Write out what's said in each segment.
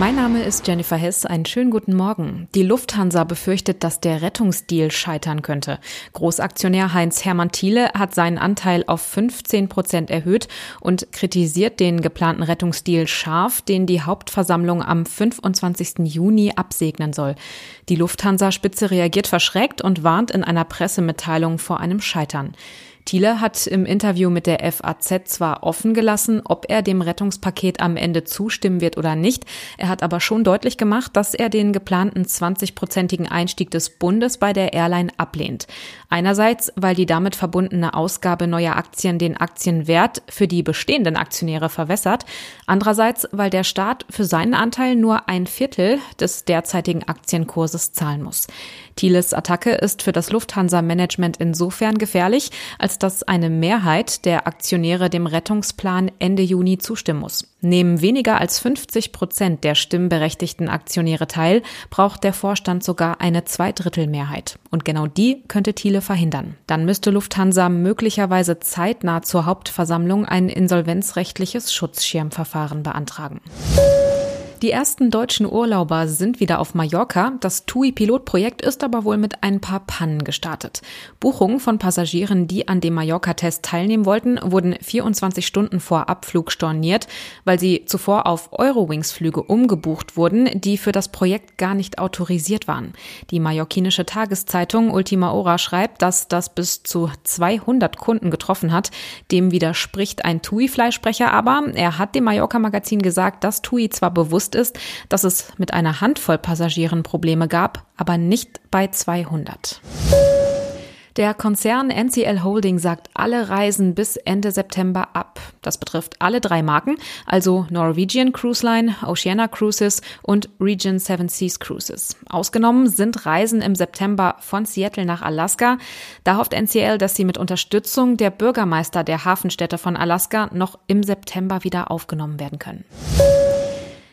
Mein Name ist Jennifer Hess. Einen schönen guten Morgen. Die Lufthansa befürchtet, dass der Rettungsdeal scheitern könnte. Großaktionär Heinz Hermann Thiele hat seinen Anteil auf 15 Prozent erhöht und kritisiert den geplanten Rettungsdeal scharf, den die Hauptversammlung am 25. Juni absegnen soll. Die Lufthansa-Spitze reagiert verschreckt und warnt in einer Pressemitteilung vor einem Scheitern. Thiele hat im Interview mit der FAZ zwar offen gelassen, ob er dem Rettungspaket am Ende zustimmen wird oder nicht. Er hat aber schon deutlich gemacht, dass er den geplanten 20-prozentigen Einstieg des Bundes bei der Airline ablehnt. Einerseits, weil die damit verbundene Ausgabe neuer Aktien den Aktienwert für die bestehenden Aktionäre verwässert. Andererseits, weil der Staat für seinen Anteil nur ein Viertel des derzeitigen Aktienkurses zahlen muss. Thieles Attacke ist für das Lufthansa-Management insofern gefährlich, als dass eine Mehrheit der Aktionäre dem Rettungsplan Ende Juni zustimmen muss. Nehmen weniger als 50 Prozent der stimmberechtigten Aktionäre teil, braucht der Vorstand sogar eine Zweidrittelmehrheit. Und genau die könnte Thiele verhindern. Dann müsste Lufthansa möglicherweise zeitnah zur Hauptversammlung ein insolvenzrechtliches Schutzschirmverfahren beantragen. Die ersten deutschen Urlauber sind wieder auf Mallorca. Das TUI-Pilotprojekt ist aber wohl mit ein paar Pannen gestartet. Buchungen von Passagieren, die an dem Mallorca-Test teilnehmen wollten, wurden 24 Stunden vor Abflug storniert, weil sie zuvor auf Eurowings-Flüge umgebucht wurden, die für das Projekt gar nicht autorisiert waren. Die mallorquinische Tageszeitung Ultima Hora schreibt, dass das bis zu 200 Kunden getroffen hat. Dem widerspricht ein TUI-Fleischsprecher aber. Er hat dem Mallorca-Magazin gesagt, dass TUI zwar bewusst bewusst ist, dass es mit einer Handvoll Passagieren Probleme gab, aber nicht bei 200. Der Konzern NCL Holding sagt alle Reisen bis Ende September ab. Das betrifft alle drei Marken, also Norwegian Cruise Line, Oceana Cruises und Region Seven Seas Cruises. Ausgenommen sind Reisen im September von Seattle nach Alaska. Da hofft NCL, dass sie mit Unterstützung der Bürgermeister der Hafenstädte von Alaska noch im September wieder aufgenommen werden können.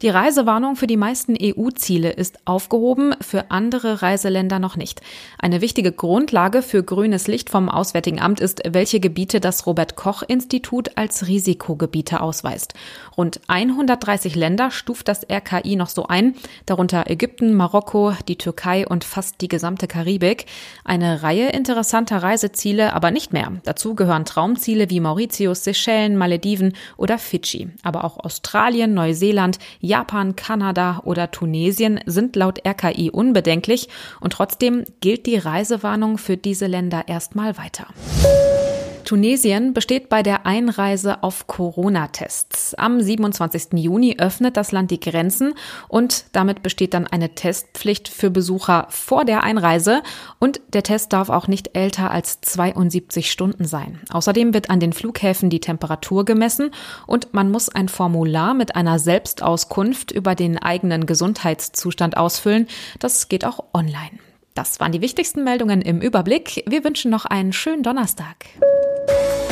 Die Reisewarnung für die meisten EU-Ziele ist aufgehoben, für andere Reiseländer noch nicht. Eine wichtige Grundlage für grünes Licht vom Auswärtigen Amt ist, welche Gebiete das Robert Koch Institut als Risikogebiete ausweist. Rund 130 Länder stuft das RKI noch so ein, darunter Ägypten, Marokko, die Türkei und fast die gesamte Karibik. Eine Reihe interessanter Reiseziele aber nicht mehr. Dazu gehören Traumziele wie Mauritius, Seychellen, Malediven oder Fidschi, aber auch Australien, Neuseeland, Japan, Kanada oder Tunesien sind laut RKI unbedenklich und trotzdem gilt die Reisewarnung für diese Länder erstmal weiter. Tunesien besteht bei der Einreise auf Corona-Tests. Am 27. Juni öffnet das Land die Grenzen und damit besteht dann eine Testpflicht für Besucher vor der Einreise und der Test darf auch nicht älter als 72 Stunden sein. Außerdem wird an den Flughäfen die Temperatur gemessen und man muss ein Formular mit einer Selbstauskunft über den eigenen Gesundheitszustand ausfüllen. Das geht auch online. Das waren die wichtigsten Meldungen im Überblick. Wir wünschen noch einen schönen Donnerstag.